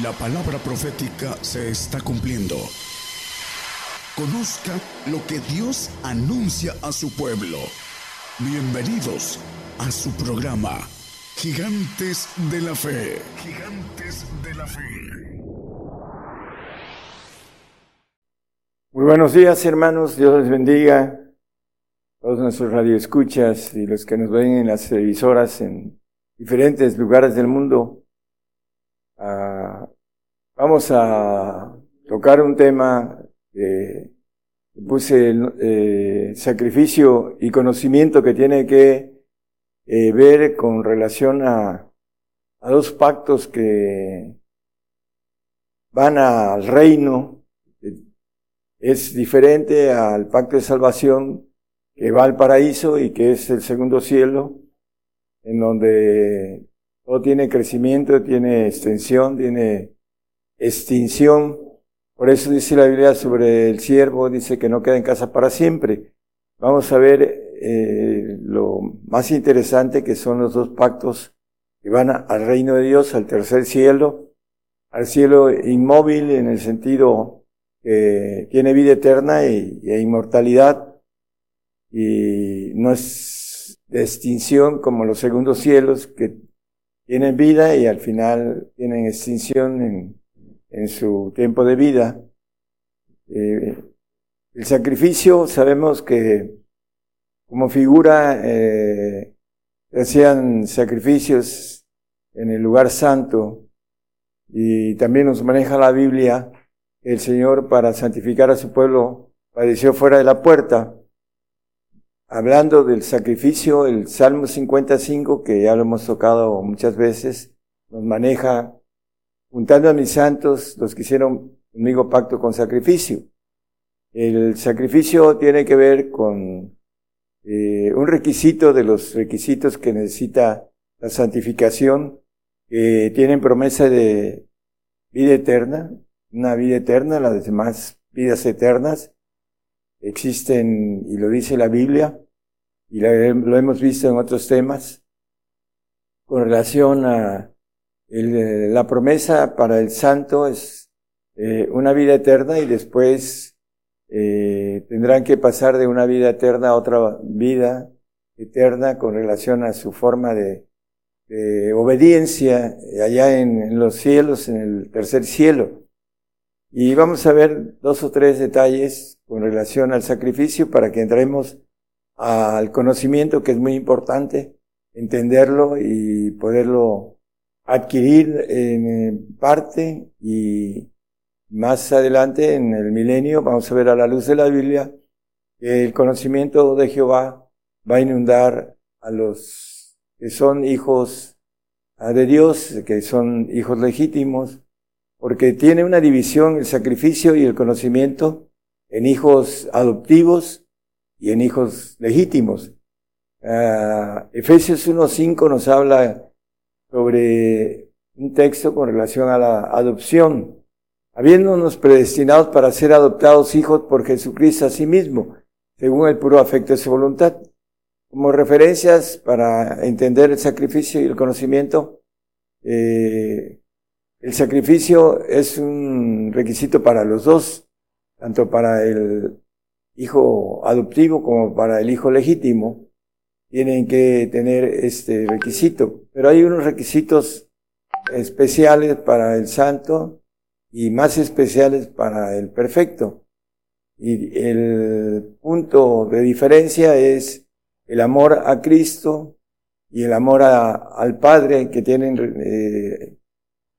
La palabra profética se está cumpliendo. Conozca lo que Dios anuncia a su pueblo. Bienvenidos a su programa, Gigantes de la Fe. Gigantes de la Fe. Muy buenos días, hermanos. Dios les bendiga. Todos nuestros radioescuchas y los que nos ven en las televisoras en diferentes lugares del mundo. Vamos a tocar un tema que puse el eh, sacrificio y conocimiento que tiene que eh, ver con relación a, a dos pactos que van al reino. Es diferente al pacto de salvación que va al paraíso y que es el segundo cielo en donde todo tiene crecimiento, tiene extensión, tiene extinción. Por eso dice la Biblia sobre el siervo, dice que no queda en casa para siempre. Vamos a ver eh, lo más interesante que son los dos pactos que van al reino de Dios, al tercer cielo, al cielo inmóvil en el sentido que tiene vida eterna y, inmortalidad y no es de extinción como los segundos cielos que tienen vida y al final tienen extinción en, en su tiempo de vida. Eh, el sacrificio sabemos que como figura eh, hacían sacrificios en el lugar santo y también nos maneja la Biblia el Señor para santificar a su pueblo padeció fuera de la puerta hablando del sacrificio, el Salmo 55, que ya lo hemos tocado muchas veces, nos maneja juntando a mis santos, los que hicieron conmigo pacto con sacrificio. El sacrificio tiene que ver con eh, un requisito de los requisitos que necesita la santificación, que tienen promesa de vida eterna, una vida eterna, las demás vidas eternas existen, y lo dice la Biblia, y lo hemos visto en otros temas, con relación a la promesa para el santo es eh, una vida eterna y después eh, tendrán que pasar de una vida eterna a otra vida eterna con relación a su forma de, obediencia allá en, los cielos, en el tercer cielo. Y vamos a ver dos o tres detalles con relación al sacrificio para que entremos al conocimiento que es muy importante, entenderlo y poderlo adquirir en parte y más adelante en el milenio vamos a ver a la luz de la Biblia que el conocimiento de Jehová va a inundar a los que son hijos de Dios, que son hijos legítimos, porque tiene una división el sacrificio y el conocimiento en hijos adoptivos y en hijos legítimos. Uh, Efesios 1.5 nos habla sobre un texto con relación a la adopción, habiéndonos predestinados para ser adoptados hijos por Jesucristo a sí mismo, según el puro afecto de su voluntad. Como referencias para entender el sacrificio y el conocimiento, eh, el sacrificio es un requisito para los dos, tanto para el hijo adoptivo como para el hijo legítimo, tienen que tener este requisito. Pero hay unos requisitos especiales para el santo y más especiales para el perfecto. Y el punto de diferencia es el amor a Cristo y el amor al Padre que tienen eh,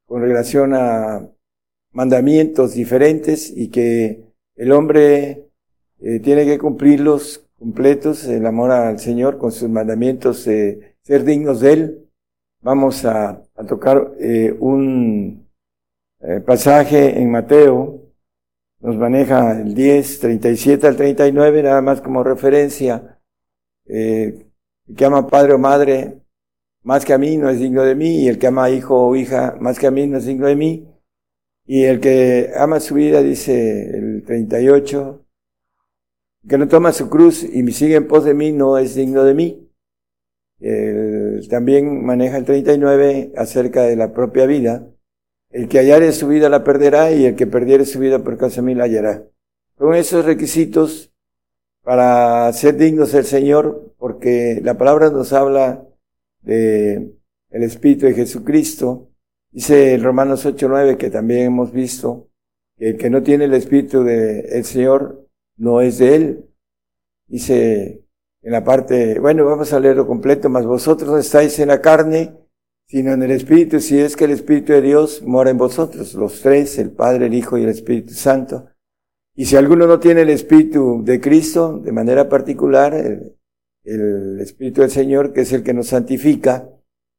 con relación a mandamientos diferentes y que el hombre eh, tiene que cumplirlos completos, el amor al Señor con sus mandamientos, eh, ser dignos de Él. Vamos a, tocar eh, un pasaje en Mateo, nos maneja el 10, 37 al 39, nada más como referencia. el que ama padre o madre más que a mí no es digno de mí, y el que ama hijo o hija más que a mí no es digno de mí. Y el que ama su vida, dice el 38, que no toma su cruz y me sigue en pos de mí no es digno de mí. también maneja el 39 acerca de la propia vida, el que hallare su vida la perderá y el que perdiere su vida por causa de mí la hallará. Son esos requisitos para ser dignos del Señor, porque la palabra nos habla de el Espíritu de Jesucristo. Dice el Romanos 8.9 que también hemos visto que el que no tiene el Espíritu del Señor no es de Él. Dice en la parte, bueno, vamos a leerlo completo, mas vosotros no estáis en la carne, sino en el Espíritu, si es que el Espíritu de Dios mora en vosotros, los tres, el Padre, el Hijo y el Espíritu Santo. Y si alguno no tiene el Espíritu de Cristo, de manera particular, el, Espíritu del Señor, que es el que nos santifica,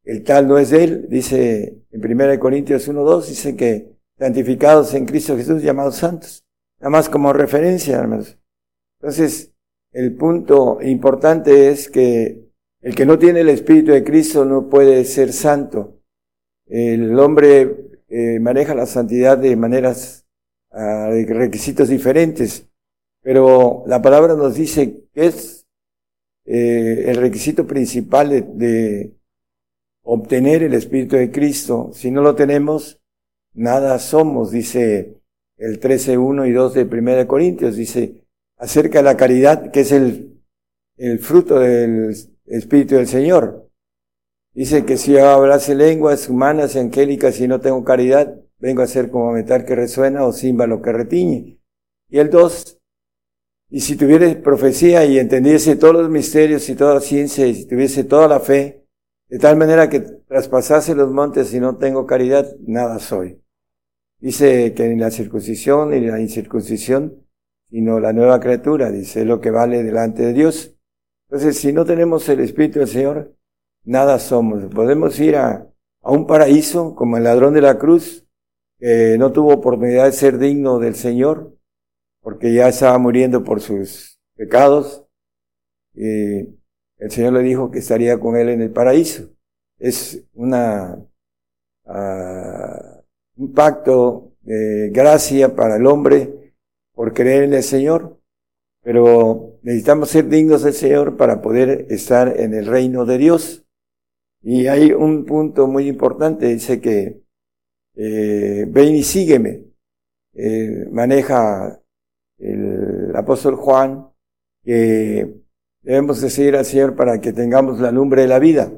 el tal no es de él, dice en 1 Corintios 1.2, dice que santificados en Cristo Jesús, llamados santos. Nada más como referencia, hermanos. Entonces, el punto importante es que el que no tiene el Espíritu de Cristo no puede ser santo. El hombre eh, maneja la santidad de maneras, uh, de requisitos diferentes, pero la palabra nos dice que es eh, el requisito principal de, de obtener el Espíritu de Cristo. Si no lo tenemos, nada somos, dice el 13, 1 y 2 de 1 Corintios, dice, acerca de la caridad, que es el, fruto del Espíritu del Señor. Dice que si yo hablase lenguas humanas y angélicas y no tengo caridad, vengo a ser como metal que resuena o címbalo que retiñe. Y el dos, y si tuviese profecía y entendiese todos los misterios y toda la ciencia y si tuviese toda la fe, de tal manera que traspasase los montes y no tengo caridad, nada soy. Dice que ni la circuncisión ni la incircuncisión sino la nueva criatura, dice, lo que vale delante de Dios. Entonces, si no tenemos el Espíritu del Señor, nada somos. Podemos ir a, a un paraíso como el ladrón de la cruz, que no tuvo oportunidad de ser digno del Señor, porque ya estaba muriendo por sus pecados. Y el Señor le dijo que estaría con él en el paraíso. Es una, uh, un pacto de gracia para el hombre por creer en el Señor, pero necesitamos ser dignos del Señor para poder estar en el reino de Dios. Y hay un punto muy importante, dice que eh, ven y sígueme. Eh, maneja el apóstol Juan que debemos de seguir al Señor para que tengamos la lumbre de la vida.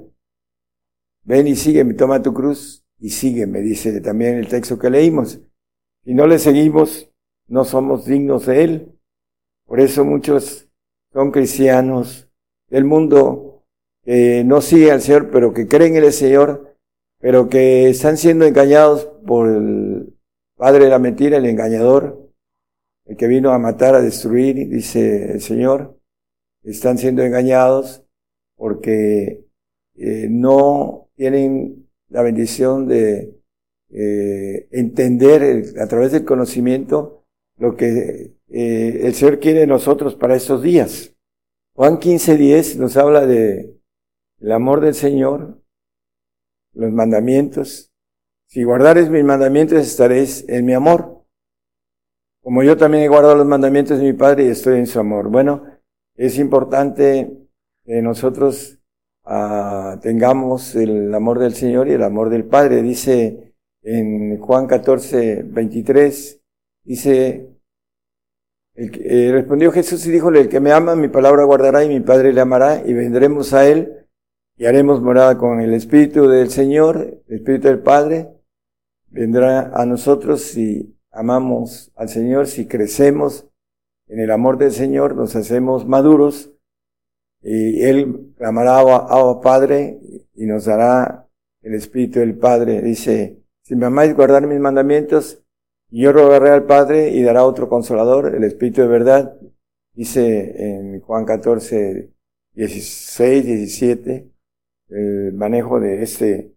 Ven y sígueme, toma tu cruz y sígueme, dice también el texto que leímos. Si no le seguimos, no somos dignos de Él. Por eso muchos son cristianos del mundo que no siguen al Señor, pero que creen en el Señor, pero que están siendo engañados por el padre de la mentira, el engañador, el que vino a matar, a destruir, dice el Señor. Están siendo engañados porque eh, no tienen la bendición de eh, entender a través del conocimiento lo que eh, el Señor quiere de nosotros para estos días. Juan 15.10 nos habla de el amor del Señor, los mandamientos. Si guardares mis mandamientos estaréis en mi amor. Como yo también he guardado los mandamientos de mi Padre y estoy en su amor. Bueno, es importante que nosotros ah, tengamos el amor del Señor y el amor del Padre. Dice en Juan 14, 23, Dice, eh, respondió Jesús y díjole, el que me ama, mi palabra guardará y mi Padre le amará y vendremos a él y haremos morada con el Espíritu del Señor, el Espíritu del Padre, vendrá a nosotros si amamos al Señor, si crecemos en el amor del Señor, nos hacemos maduros y Él amará a Padre y nos dará el Espíritu del Padre. Dice, si me amáis guardar mis mandamientos, yo rogaré al Padre y dará otro consolador, el Espíritu de verdad, dice en Juan 14, 16, 17, el manejo de este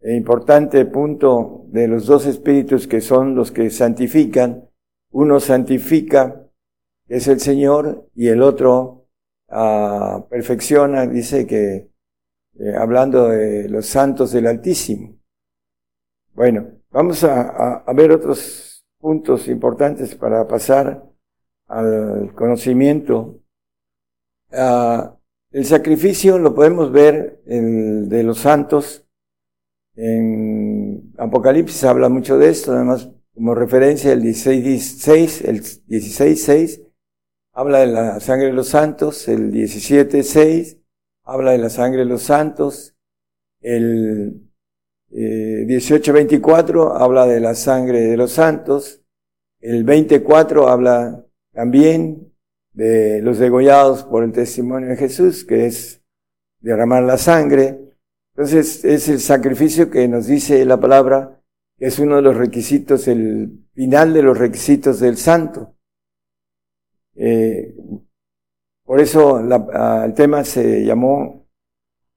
importante punto de los dos espíritus que son los que santifican. Uno santifica, es el Señor, y el otro perfecciona, dice que, eh, hablando de los santos del Altísimo. Bueno, Vamos a, ver otros puntos importantes para pasar al conocimiento. Ah, el sacrificio lo podemos ver en, de los santos en Apocalipsis habla mucho de esto, además como referencia el 16, el 16.6 habla de la sangre de los santos, el 17.6 habla de la sangre de los santos, el eh, 18.24 habla de la sangre de los santos, el 24 habla también de los degollados por el testimonio de Jesús, que es derramar la sangre. Entonces es el sacrificio que nos dice la palabra, que es uno de los requisitos, el final de los requisitos del santo. Eh, por eso el tema se llamó,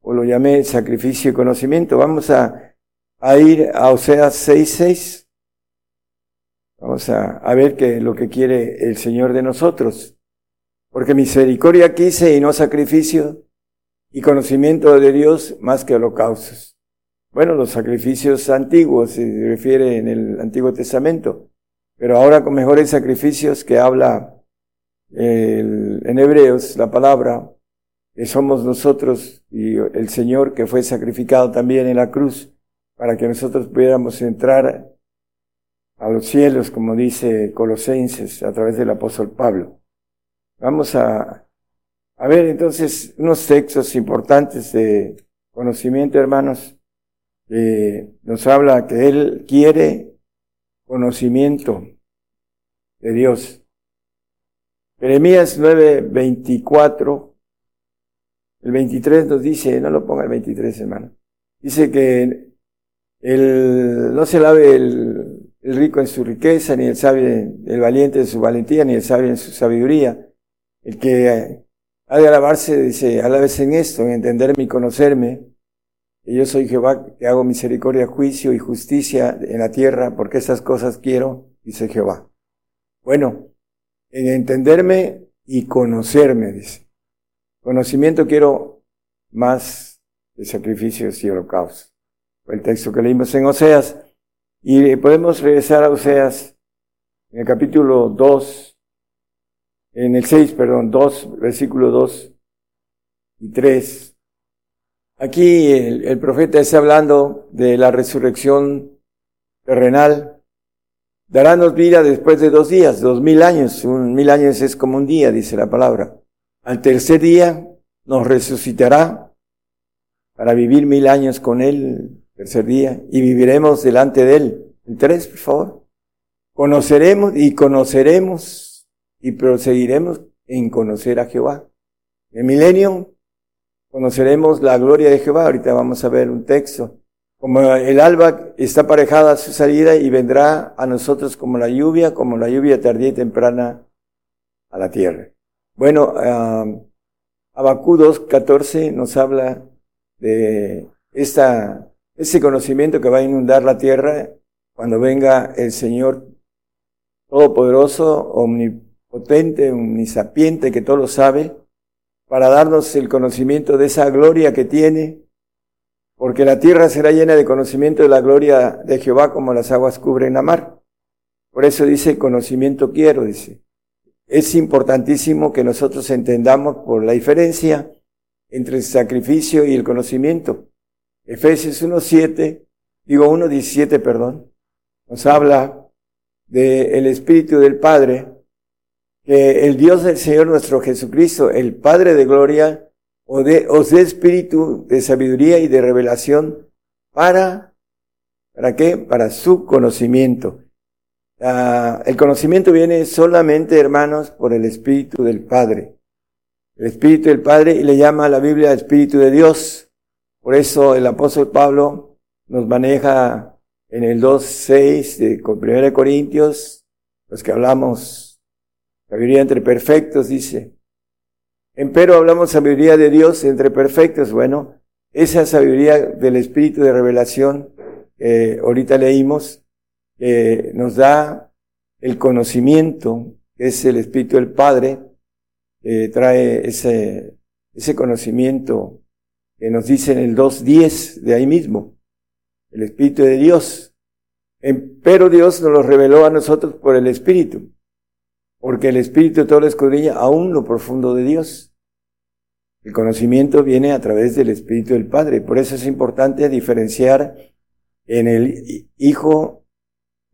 o lo llamé sacrificio y conocimiento. Vamos a, ir a Oseas 6.6. Vamos a, a ver qué lo que quiere el Señor de nosotros. Porque misericordia quise y no sacrificio, y conocimiento de Dios más que holocaustos. Bueno, los sacrificios antiguos se refiere en el Antiguo Testamento, pero ahora con mejores sacrificios que habla en Hebreos la palabra, que somos nosotros y el Señor que fue sacrificado también en la cruz para que nosotros pudiéramos entrar a los cielos, como dice Colosenses a través del apóstol Pablo. Vamos a, a ver entonces unos textos importantes de conocimiento, hermanos. que nos habla que Él quiere conocimiento de Dios. Jeremías 9, 24, el 23 nos dice, no lo ponga el 23, hermano, dice que el, no se lave el, el rico en su riqueza, ni el sabio, el valiente en su valentía, ni el sabio en su sabiduría. El que ha de alabarse, dice, alábese en esto, en entenderme y conocerme, que yo soy Jehová, que hago misericordia, juicio y justicia en la tierra, porque estas cosas quiero, dice Jehová. Bueno, en entenderme y conocerme, dice. Conocimiento quiero más de sacrificios y holocaustos. Fue el texto que leímos en Oseas. Y podemos regresar a Oseas en el capítulo 2, en el 6, perdón, 2, versículo 2 y 3. Aquí el, el profeta está hablando de la resurrección terrenal Darános vida después de dos días, dos mil años. Un mil años es como un día, dice la palabra. Al tercer día nos resucitará para vivir mil años con Él, tercer día, y viviremos delante de Él. El tres, por favor. Conoceremos y conoceremos y proseguiremos en conocer a Jehová. En milenio conoceremos la gloria de Jehová. Ahorita vamos a ver un texto. Como el alba está aparejada a su salida y vendrá a nosotros como la lluvia, como la lluvia tardía y temprana a la tierra. Bueno, uh, Abacú 2.14 nos habla de esta, ese conocimiento que va a inundar la tierra cuando venga el Señor Todopoderoso, omnipotente, omnisapiente, que todo lo sabe, para darnos el conocimiento de esa gloria que tiene, porque la tierra será llena de conocimiento de la gloria de Jehová como las aguas cubren la mar. Por eso dice, conocimiento quiero, dice. Es importantísimo que nosotros entendamos por la diferencia entre el sacrificio y el conocimiento. Efesios 1.7, digo 1.17, perdón, nos habla del Espíritu del Padre, que el Dios del Señor nuestro Jesucristo, el Padre de gloria, o de, os dé espíritu de sabiduría y de revelación para, ¿para qué? Para su conocimiento. El conocimiento viene solamente, hermanos, por el Espíritu del Padre. El Espíritu del Padre y le llama a la Biblia Espíritu de Dios. Por eso el apóstol Pablo nos maneja en el 2.6 de 1 Corintios, los que hablamos, sabiduría entre perfectos, dice, Empero hablamos sabiduría de Dios entre perfectos. Bueno, esa sabiduría del Espíritu de revelación que ahorita leímos, que nos da el conocimiento, que es el Espíritu del Padre, que trae ese, ese conocimiento que nos dice en el 2.10 de ahí mismo, el Espíritu de Dios. Pero Dios nos lo reveló a nosotros por el Espíritu porque el Espíritu todo lo escudriña aún lo profundo de Dios. El conocimiento viene a través del Espíritu del Padre, por eso es importante diferenciar en el hijo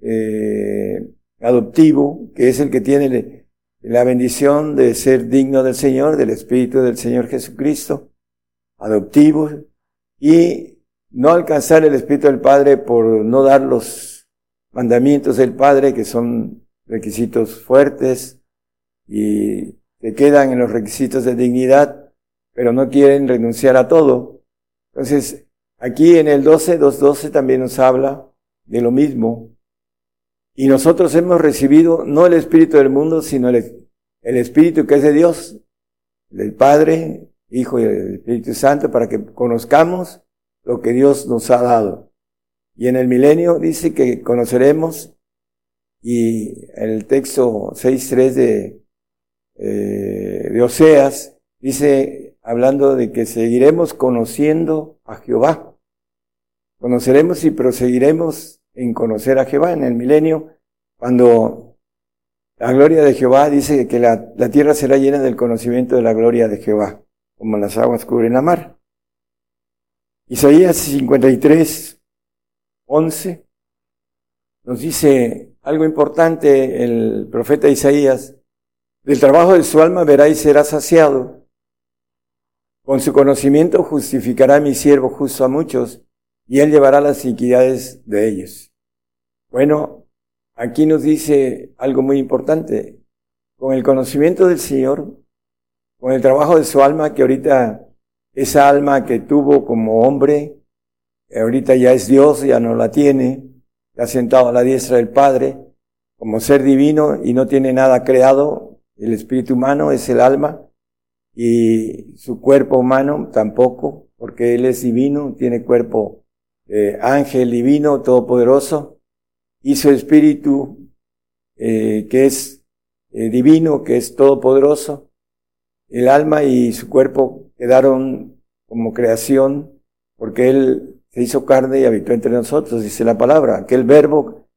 eh, adoptivo, que es el que tiene la bendición de ser digno del Señor, del Espíritu del Señor Jesucristo, adoptivo, y no alcanzar el Espíritu del Padre por no dar los mandamientos del Padre, que son requisitos fuertes y que quedan en los requisitos de dignidad, pero no quieren renunciar a todo. Entonces, aquí en el 12, 2.12 también nos habla de lo mismo. Y nosotros hemos recibido no el Espíritu del mundo, sino el, el Espíritu que es de Dios, del Padre, Hijo y el Espíritu Santo, para que conozcamos lo que Dios nos ha dado. Y en el milenio dice que conoceremos, y el texto 6.3 de, eh, de Oseas dice, hablando de que seguiremos conociendo a Jehová. Conoceremos y proseguiremos en conocer a Jehová en el milenio, cuando la gloria de Jehová dice que la, la tierra será llena del conocimiento de la gloria de Jehová, como las aguas cubren la mar. Isaías 53, 11 nos dice algo importante el profeta Isaías. Del trabajo de su alma verá y será saciado. Con su conocimiento justificará mi siervo justo a muchos y él llevará las iniquidades de ellos. Bueno, aquí nos dice algo muy importante. Con el conocimiento del Señor, con el trabajo de su alma, que ahorita esa alma que tuvo como hombre, ahorita ya es Dios, ya no la tiene, está sentado a la diestra del Padre, como ser divino y no tiene nada creado, el espíritu humano es el alma, y su cuerpo humano tampoco, porque Él es divino, tiene cuerpo eh, ángel divino, todopoderoso, y su espíritu, eh, que es eh, divino, que es todopoderoso, el alma y su cuerpo quedaron como creación, porque Él se hizo carne y habitó entre nosotros, dice la palabra. Aquel verbo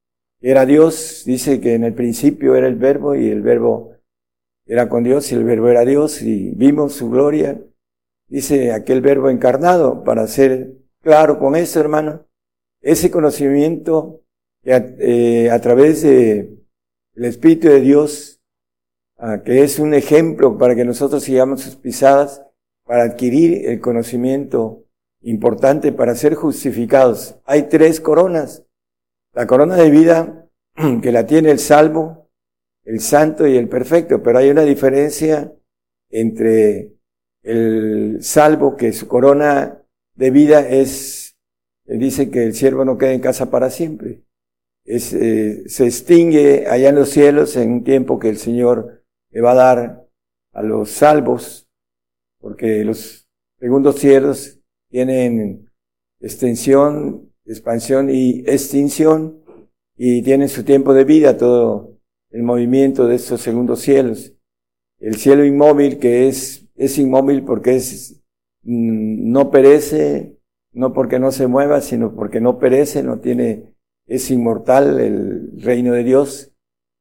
era Dios, dice que en el principio era el verbo y el verbo era con Dios y el verbo era Dios y vimos su gloria. Dice aquel verbo encarnado, para ser claro con eso, hermano, ese conocimiento que a, eh, través de Espíritu de Dios, ah, que es un ejemplo para que nosotros sigamos sus pisadas, para adquirir el conocimiento importante para ser justificados. Hay tres coronas. La corona de vida que la tiene el salvo, el santo y el perfecto, pero hay una diferencia entre el salvo, que su corona de vida es, dice que el siervo no queda en casa para siempre. Eh, se extingue allá en los cielos en un tiempo que el Señor le va a dar a los salvos, porque los segundos cielos tienen extensión, expansión y extinción y tienen su tiempo de vida todo el movimiento de estos segundos cielos. El cielo inmóvil que es, es inmóvil porque es, mm, no perece, no porque no se mueva, sino porque no perece, no tiene, es inmortal el reino de Dios.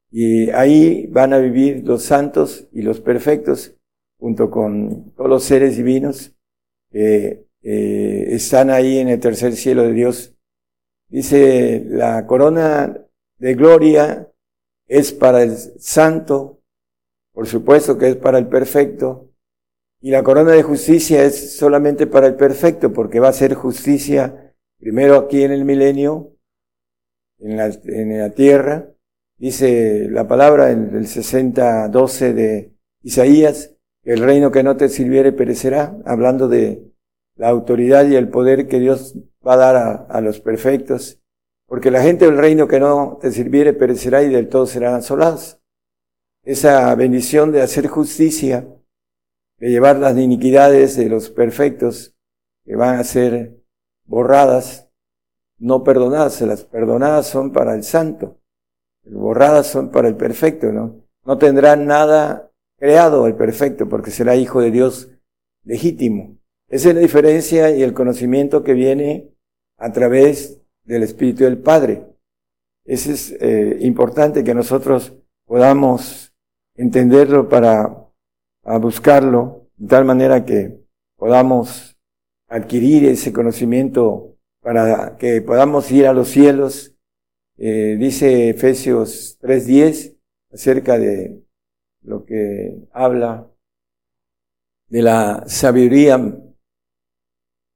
Y ahí van a vivir los santos y los perfectos, junto con todos los seres divinos eh, están ahí en el tercer cielo de Dios. Dice, la corona de gloria es para el santo, por supuesto que es para el perfecto, y la corona de justicia es solamente para el perfecto, porque va a ser justicia primero aquí en el milenio, en la, en la tierra. Dice la palabra en el 60.12 de Isaías, el reino que no te sirviere perecerá, hablando de la autoridad y el poder que Dios va a dar a, los perfectos, porque la gente del reino que no te sirviere perecerá y del todo serán asolados. Esa bendición de hacer justicia, de llevar las iniquidades de los perfectos que van a ser borradas, no perdonadas, las perdonadas son para el santo, borradas son para el perfecto, ¿no? No tendrá nada creado el perfecto porque será hijo de Dios legítimo. Esa es la diferencia y el conocimiento que viene a través del Espíritu del Padre. Eso es eh, importante que nosotros podamos entenderlo para buscarlo de tal manera que podamos adquirir ese conocimiento para que podamos ir a los cielos. Eh, dice Efesios 3.10 acerca de lo que habla de la sabiduría,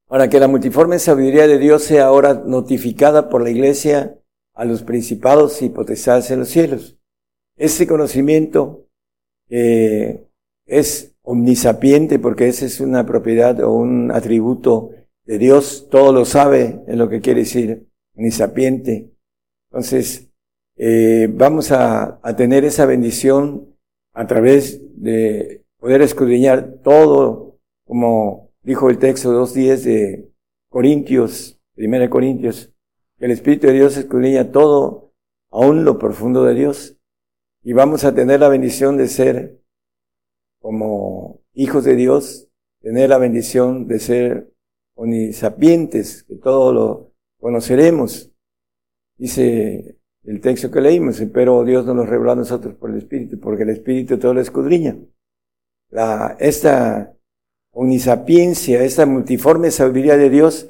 para que la multiforme sabiduría de Dios sea ahora notificada por la iglesia a los principados y potestades en los cielos. Ese conocimiento eh, es omnisapiente porque esa es una propiedad o un atributo de Dios, todo lo sabe en lo que quiere decir omnisapiente. Entonces, eh, vamos a, a tener esa bendición a través de poder escudriñar todo, como dijo el texto 2.10 de Corintios, 1 Corintios, que el Espíritu de Dios escudriña todo, aún lo profundo de Dios. Y vamos a tener la bendición de ser como hijos de Dios, tener la bendición de ser onisapientes, que todo lo conoceremos. Dice el texto que leímos, pero Dios nos lo reveló a nosotros por el Espíritu, porque el Espíritu todo lo escudriña. La, esta omnisapiencia, esta multiforme sabiduría de Dios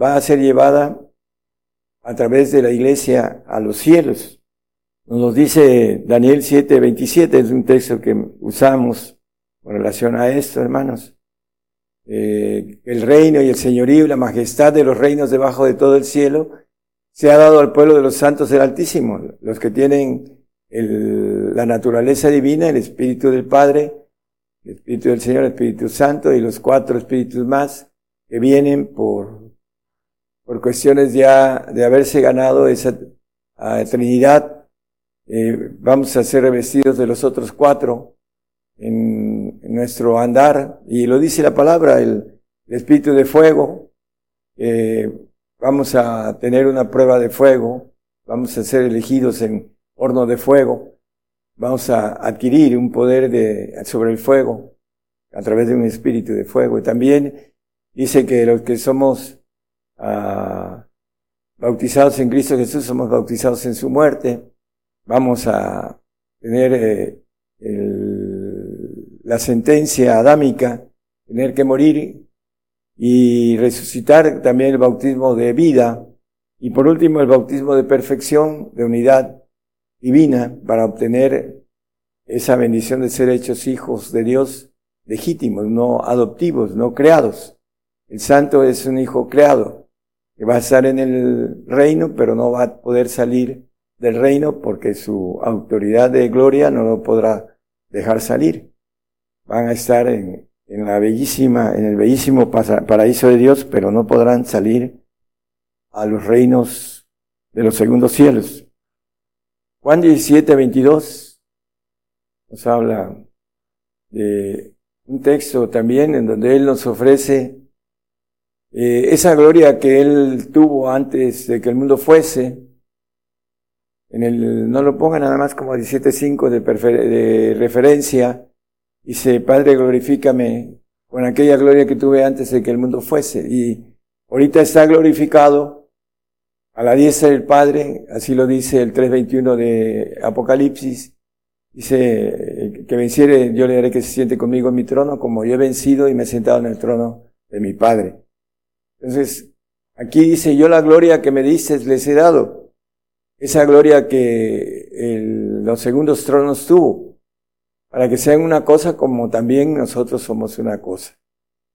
va a ser llevada a través de la iglesia a los cielos. Nos dice Daniel 7, 27, es un texto que usamos con relación a esto, hermanos. Eh, el reino y el señorío y la majestad de los reinos debajo de todo el cielo se ha dado al pueblo de los santos del Altísimo, los que tienen la naturaleza divina, el Espíritu del Padre, el Espíritu del Señor, el Espíritu Santo y los cuatro espíritus más que vienen por, por cuestiones ya de haberse ganado esa Trinidad. Eh, vamos a ser revestidos de los otros cuatro en, nuestro andar. Y lo dice la palabra, el, espíritu de fuego. Eh, vamos a tener una prueba de fuego. Vamos a ser elegidos en horno de fuego. Vamos a adquirir un poder de, sobre el fuego a través de un espíritu de fuego. Y también dice que los que somos ah, bautizados en Cristo Jesús somos bautizados en su muerte. Vamos a tener eh, el la sentencia adámica, tener que morir y resucitar también el bautismo de vida y por último el bautismo de perfección, de unidad divina para obtener esa bendición de ser hechos hijos de Dios legítimos, no adoptivos, no creados. El santo es un hijo creado que va a estar en el reino, pero no va a poder salir del reino porque su autoridad de gloria no lo podrá dejar salir van a estar en, la bellísima, en el bellísimo paraíso de Dios, pero no podrán salir a los reinos de los segundos cielos. Juan 17, 22 nos habla de un texto también en donde Él nos ofrece eh, esa gloria que Él tuvo antes de que el mundo fuese. En el, no lo ponga nada más como 17.5 de, de referencia, Dice, Padre, glorifícame con aquella gloria que tuve antes de que el mundo fuese. Y ahorita está glorificado a la diestra del Padre, así lo dice el 3.21 de Apocalipsis. Dice, que venciere, yo le haré que se siente conmigo en mi trono, como yo he vencido y me he sentado en el trono de mi Padre. Entonces, aquí dice, yo la gloria que me dices les he dado. Esa gloria que los segundos tronos tuvo para que sean una cosa como también nosotros somos una cosa.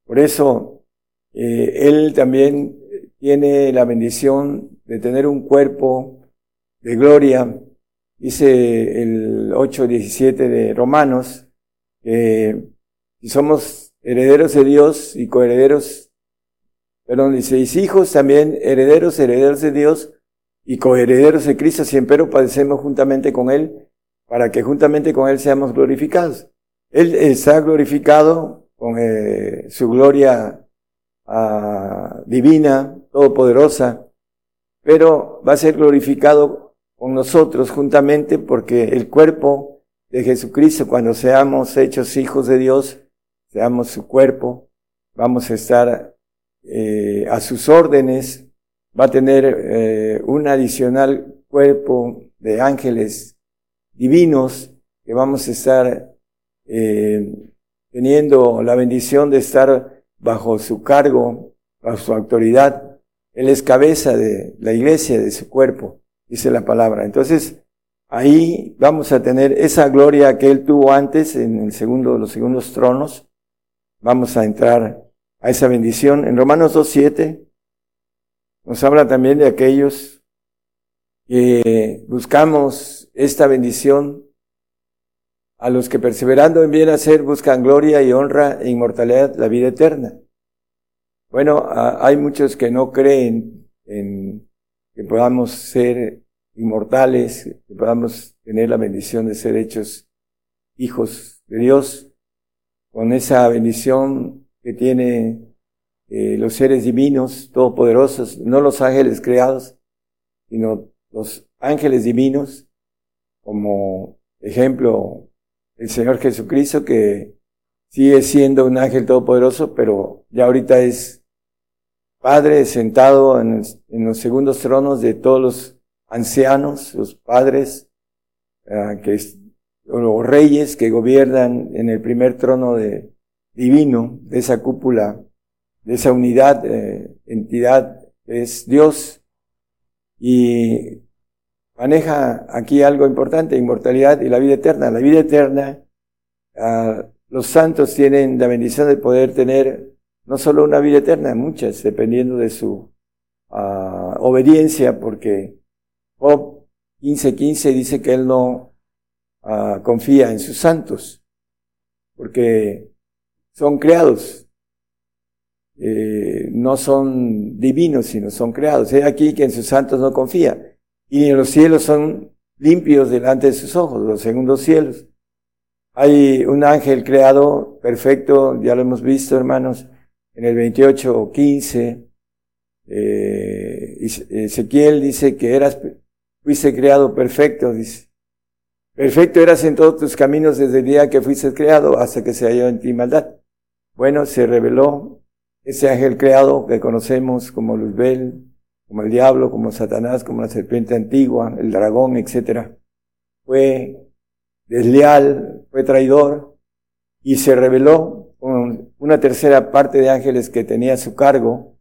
Por eso, eh, Él también tiene la bendición de tener un cuerpo de gloria. Dice el 8.17 de Romanos, que si somos herederos de Dios y coherederos, perdón, dice, y hijos también herederos, herederos de Dios y coherederos de Cristo, siempre padecemos juntamente con Él para que juntamente con Él seamos glorificados. Él está glorificado con eh, su gloria ah, divina, todopoderosa, pero va a ser glorificado con nosotros juntamente porque el cuerpo de Jesucristo, cuando seamos hechos hijos de Dios, seamos su cuerpo, vamos a estar eh, a sus órdenes, va a tener eh, un adicional cuerpo de ángeles divinos que vamos a estar eh, teniendo la bendición de estar bajo su cargo, bajo su autoridad Él es cabeza de la iglesia, de su cuerpo, dice la palabra. Entonces, ahí vamos a tener esa gloria que Él tuvo antes en el segundo, los segundos tronos. Vamos a entrar a esa bendición. En Romanos 2.7 nos habla también de aquellos que buscamos esta bendición a los que perseverando en bien hacer buscan gloria y honra e inmortalidad, la vida eterna. Bueno, hay muchos que no creen en que podamos ser inmortales, que podamos tener la bendición de ser hechos hijos de Dios, con esa bendición que tiene eh, los seres divinos, todopoderosos, no los ángeles creados, sino los ángeles divinos, como ejemplo el Señor Jesucristo, que sigue siendo un ángel todopoderoso, pero ya ahorita es Padre sentado en, los segundos tronos de todos los ancianos, los padres, uh, que los reyes que gobiernan en el primer trono de, divino, de esa cúpula, de esa unidad, eh, entidad, es Dios. Y maneja aquí algo importante, inmortalidad y la vida eterna. La vida eterna, uh, los santos tienen la bendición de poder tener no solo una vida eterna, muchas, dependiendo de su uh, obediencia, porque Job 15:15 dice que él no uh, confía en sus santos, porque son creados, eh, no son divinos, sino son creados. Hay aquí que en sus santos no confía y en los cielos son limpios delante de sus ojos, los segundos cielos. Hay un ángel creado perfecto, ya lo hemos visto, hermanos, en el 28 o 15. Eh, Ezequiel dice que eras, fuiste creado perfecto, dice. Perfecto eras en todos tus caminos desde el día que fuiste creado hasta que se halló en ti maldad. Bueno, se reveló ese ángel creado que conocemos como Luzbel, como el diablo, como Satanás, como la serpiente antigua, el dragón, etc. Fue desleal, fue traidor y se rebeló con una tercera parte de ángeles que tenía a su cargo.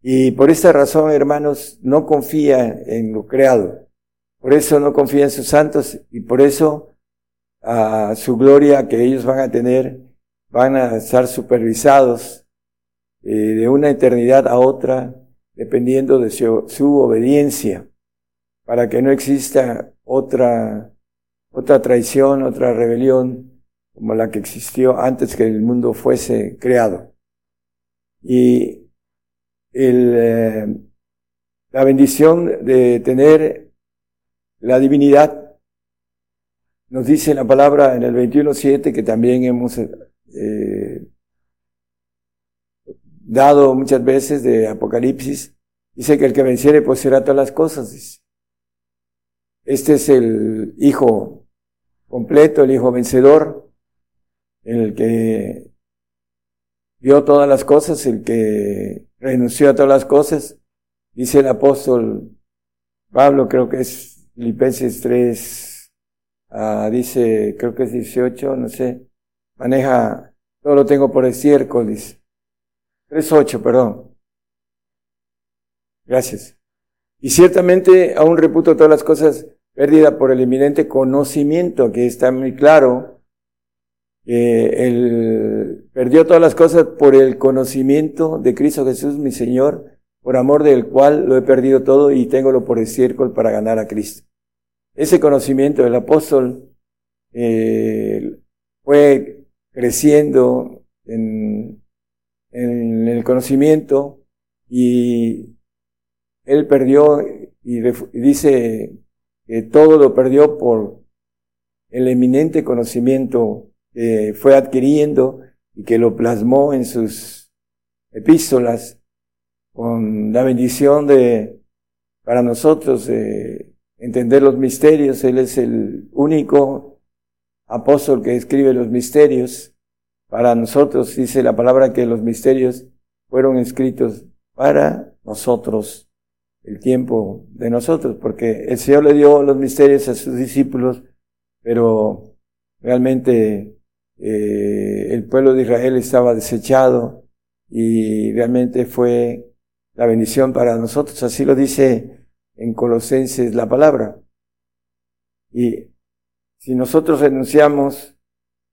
Y por esta razón, hermanos, no confía en lo creado. Por eso no confía en sus santos y por eso a su gloria que ellos van a tener van a estar supervisados eh, de una eternidad a otra dependiendo de su, obediencia, para que no exista otra, otra traición, otra rebelión como la que existió antes que el mundo fuese creado. Y el, eh, la bendición de tener la divinidad, nos dice la palabra en el 21.7 que también hemos eh, dado muchas veces de Apocalipsis, dice que el que venciere poseerá todas las cosas. Este es el Hijo completo, el Hijo vencedor, el que vio todas las cosas, el que renunció a todas las cosas. Dice el apóstol Pablo, creo que es Filipenses 3, ah, dice, creo que es 18, no sé, maneja, todo lo tengo por estiércol, dice. 3.8, perdón. Gracias. Y ciertamente aún reputo todas las cosas pérdidas por el eminente conocimiento, que está muy claro. Él perdió todas las cosas por el conocimiento de Cristo Jesús, mi Señor, por amor del cual lo he perdido todo y tengo por estiércol para ganar a Cristo. Ese conocimiento del apóstol eh, fue creciendo en en el conocimiento y él perdió y dice que todo lo perdió por el eminente conocimiento que fue adquiriendo y que lo plasmó en sus epístolas con la bendición de para nosotros entender los misterios. Él es el único apóstol que escribe los misterios para nosotros, dice la palabra que los misterios fueron escritos para nosotros, el tiempo de nosotros, porque el Señor le dio los misterios a sus discípulos, pero realmente eh, el pueblo de Israel estaba desechado y realmente fue la bendición para nosotros. Así lo dice en Colosenses la palabra. Y si nosotros renunciamos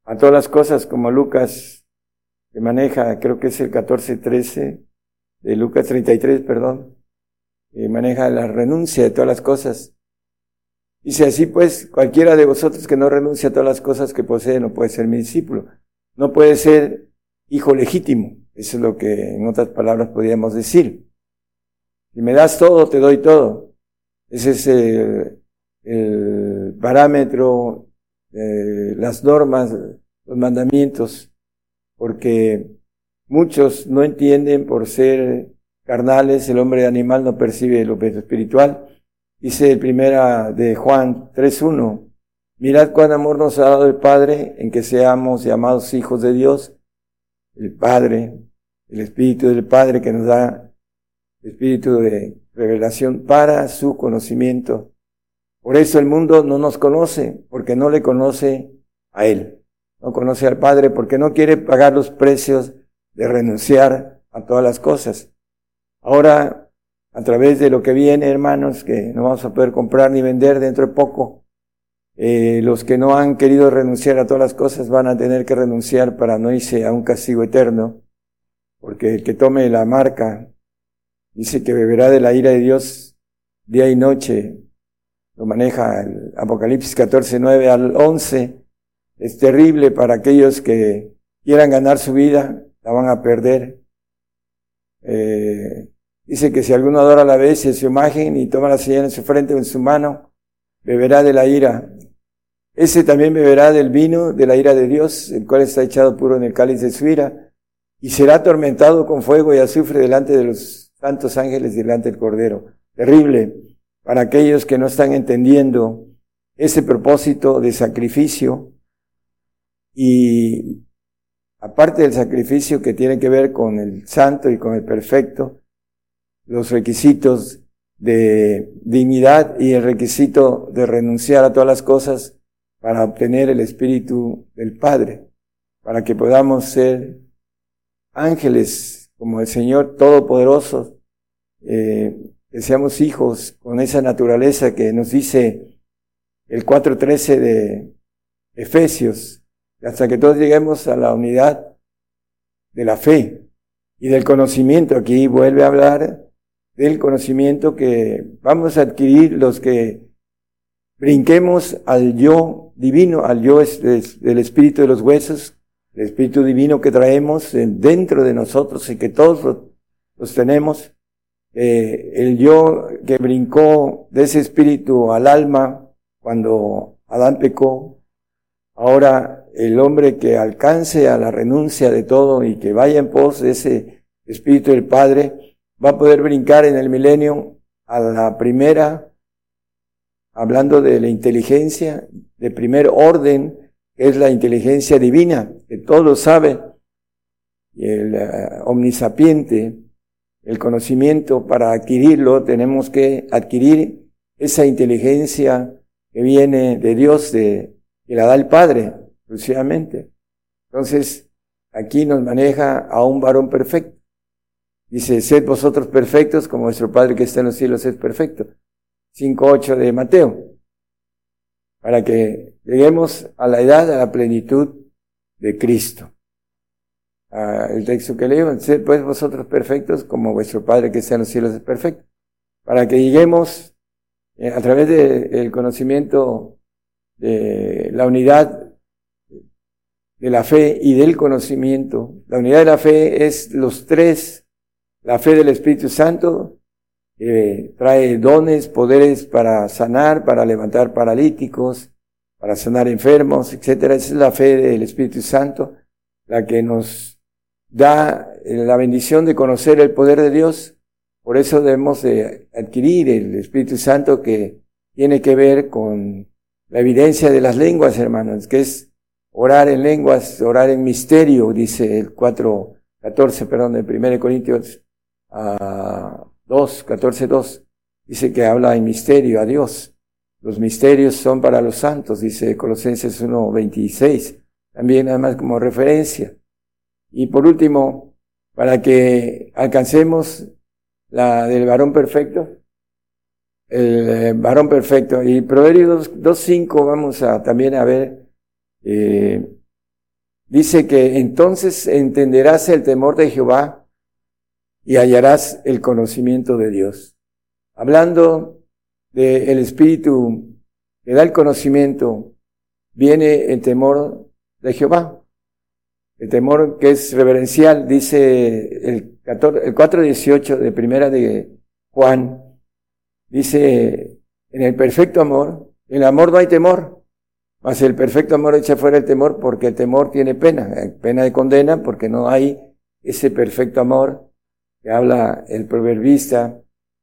a todas las cosas como Lucas maneja, creo que es el 14-13 de Lucas 33, perdón, que maneja la renuncia de todas las cosas. Dice así pues, cualquiera de vosotros que no renuncia a todas las cosas que posee no puede ser mi discípulo. No puede ser hijo legítimo. Eso es lo que en otras palabras podríamos decir. Si me das todo, te doy todo. Ese es el, el parámetro, eh, las normas, los mandamientos, porque muchos no entienden por ser carnales, el hombre animal no percibe lo espiritual. Dice el primera de Juan 3.1, mirad cuán amor nos ha dado el Padre en que seamos llamados hijos de Dios, el Padre, el Espíritu del Padre que nos da espíritu de revelación para su conocimiento. Por eso el mundo no nos conoce, porque no le conoce a Él. No conoce al Padre porque no quiere pagar los precios de renunciar a todas las cosas. Ahora, a través de lo que viene, hermanos, que no vamos a poder comprar ni vender dentro de poco, eh, los que no han querido renunciar a todas las cosas van a tener que renunciar para no irse a un castigo eterno, porque el que tome la marca dice que beberá de la ira de Dios día y noche, lo maneja el Apocalipsis 14, 9 al 11, es terrible para aquellos que quieran ganar su vida, la van a perder. Eh, dice que si alguno adora la bestia en su imagen y toma la señal en su frente o en su mano, beberá de la ira. Ese también beberá del vino de la ira de Dios, el cual está echado puro en el cáliz de su ira, y será atormentado con fuego y azufre delante de los santos ángeles delante del Cordero. Terrible para aquellos que no están entendiendo ese propósito de sacrificio y aparte del sacrificio que tiene que ver con el santo y con el perfecto, los requisitos de dignidad y el requisito de renunciar a todas las cosas para obtener el Espíritu del Padre, para que podamos ser ángeles como el Señor Todopoderoso, eh, que seamos hijos con esa naturaleza que nos dice el 4.13 de Efesios, hasta que todos lleguemos a la unidad de la fe y del conocimiento. Aquí vuelve a hablar del conocimiento que vamos a adquirir los que brinquemos al yo divino, al yo del espíritu de los huesos, el espíritu divino que traemos dentro de nosotros y que todos los tenemos eh, el yo que brincó de ese espíritu al alma cuando Adán pecó, ahora el hombre que alcance a la renuncia de todo y que vaya en pos de ese espíritu del Padre, va a poder brincar en el milenio a la primera, hablando de la inteligencia de primer orden, que es la inteligencia divina, que todo lo sabe, y el eh, omnisapiente, el conocimiento, para adquirirlo tenemos que adquirir esa inteligencia que viene de Dios, de, que la da el Padre, exclusivamente. Entonces, aquí nos maneja a un varón perfecto. Dice, sed vosotros perfectos como vuestro Padre que está en los cielos es perfecto. 5.8 de Mateo. Para que lleguemos a la edad, a la plenitud de Cristo el texto que leo, sed pues vosotros perfectos como vuestro Padre que está en los cielos es perfecto, para que lleguemos eh, a través del conocimiento de la unidad de la fe y del conocimiento. La unidad de la fe es los tres, la fe del Espíritu Santo, que trae dones, poderes para sanar, para levantar paralíticos, para sanar enfermos, etcétera. Esa es la fe del Espíritu Santo, la que nos da eh, la bendición de conocer el poder de Dios. Por eso debemos de adquirir el Espíritu Santo que tiene que ver con la evidencia de las lenguas, hermanos, que es orar en lenguas, orar en misterio, dice el 4, 14, perdón, de 1 Corintios a 2, 14, 2. Dice que habla en misterio a Dios. Los misterios son para los santos, dice Colosenses 1, 26. También además como referencia. Y por último, para que alcancemos la del varón perfecto. El eh, varón perfecto. Y Proverbios 2.5 vamos a también a ver. Eh, dice que entonces entenderás el temor de Jehová y hallarás el conocimiento de Dios. Hablando del Espíritu que da el conocimiento, viene el temor de Jehová. El temor que es reverencial, dice el, 14, el 4.18 de primera de Juan, dice, en el perfecto amor, en el amor no hay temor, mas el perfecto amor echa fuera el temor porque el temor tiene pena, pena de condena porque no hay ese perfecto amor que habla el proverbista.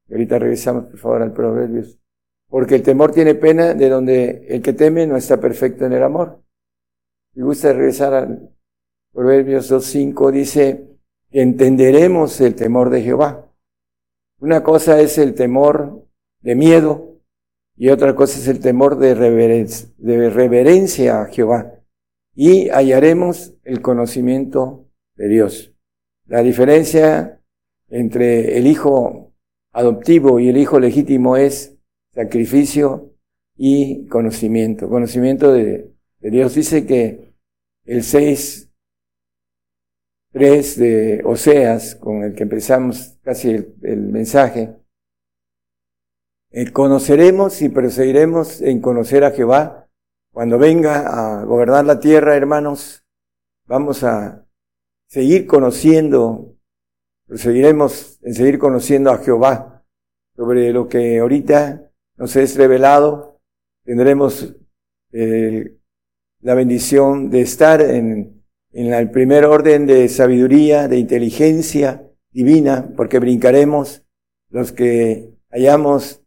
Ahorita regresamos por favor al proverbios. Porque el temor tiene pena de donde el que teme no está perfecto en el amor. Me gusta regresar al Proverbios 2.5, dice, entenderemos el temor de Jehová. Una cosa es el temor de miedo y otra cosa es el temor de reverencia, de reverencia a Jehová. Y hallaremos el conocimiento de Dios. La diferencia entre el hijo adoptivo y el hijo legítimo es sacrificio y conocimiento. Conocimiento de, Dios. Dice que el 6, 3 de Oseas, con el que empezamos casi el, mensaje, eh, conoceremos y perseguiremos en conocer a Jehová. Cuando venga a gobernar la tierra, hermanos, vamos a seguir conociendo, proseguiremos en seguir conociendo a Jehová. Sobre lo que ahorita nos es revelado, tendremos eh, la bendición de estar en, en el primer orden de sabiduría, de inteligencia divina, porque brincaremos. Los que hayamos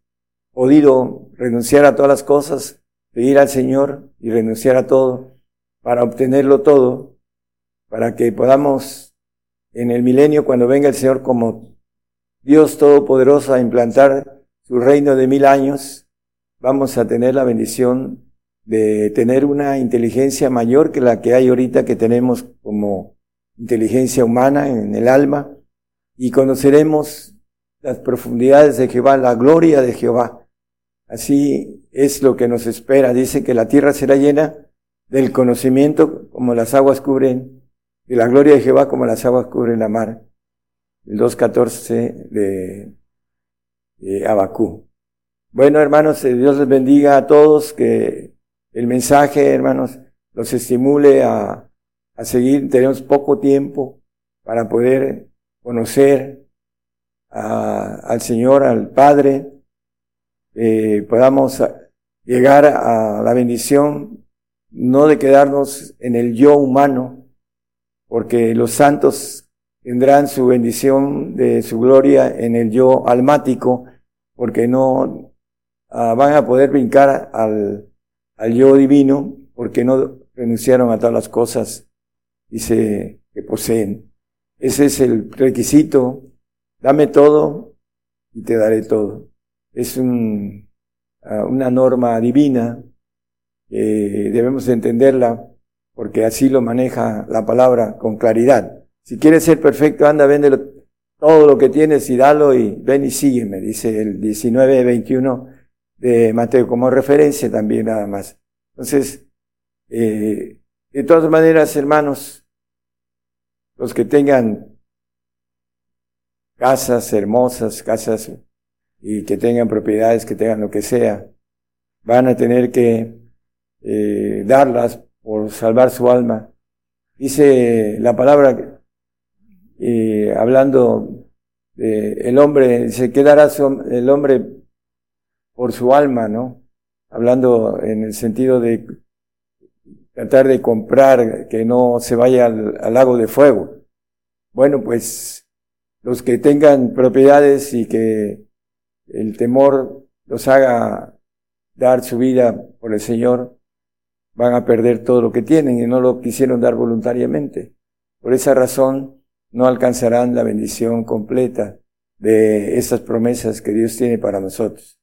podido renunciar a todas las cosas, pedir al Señor y renunciar a todo para obtenerlo todo, para que podamos en el milenio, cuando venga el Señor como Dios Todopoderoso a implantar su reino de mil años, vamos a tener la bendición de tener una inteligencia mayor que la que hay ahorita que tenemos como inteligencia humana en el alma y conoceremos las profundidades de Jehová, la gloria de Jehová. Así es lo que nos espera. Dice que la tierra será llena del conocimiento como las aguas cubren, de la gloria de Jehová como las aguas cubren la mar. El 2.14 de eh, Abacú. Bueno, hermanos, eh, Dios les bendiga a todos, que el mensaje, hermanos, los estimule a, a seguir. Tenemos poco tiempo para poder conocer al Señor, al Padre, eh, podamos llegar a la bendición no de quedarnos en el yo humano, porque los santos tendrán su bendición de su gloria en el yo almático, porque no ah, van a poder brincar al, yo divino, porque no renunciaron a todas las cosas, dice, que poseen. Ese es el requisito. Dame todo y te daré todo. Es un, ah, una norma divina que debemos entenderla porque así lo maneja la palabra con claridad. Si quieres ser perfecto, anda, véndelo todo lo que tienes y dalo y ven y sígueme, dice el 19, 21 de Mateo como referencia también nada más. Entonces, eh, de todas maneras, hermanos, los que tengan casas hermosas, casas y que tengan propiedades, que tengan lo que sea, van a tener que eh, darlas por salvar su alma. Dice la palabra y hablando de el hombre, se quedará el hombre por su alma, ¿no? Hablando en el sentido de tratar de comprar que no se vaya al, lago de fuego. Bueno, pues los que tengan propiedades y que el temor los haga dar su vida por el Señor, van a perder todo lo que tienen y no lo quisieron dar voluntariamente. Por esa razón, no alcanzarán la bendición completa de estas promesas que Dios tiene para nosotros.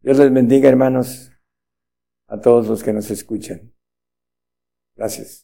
Dios les bendiga, hermanos, a todos los que nos escuchan. Gracias.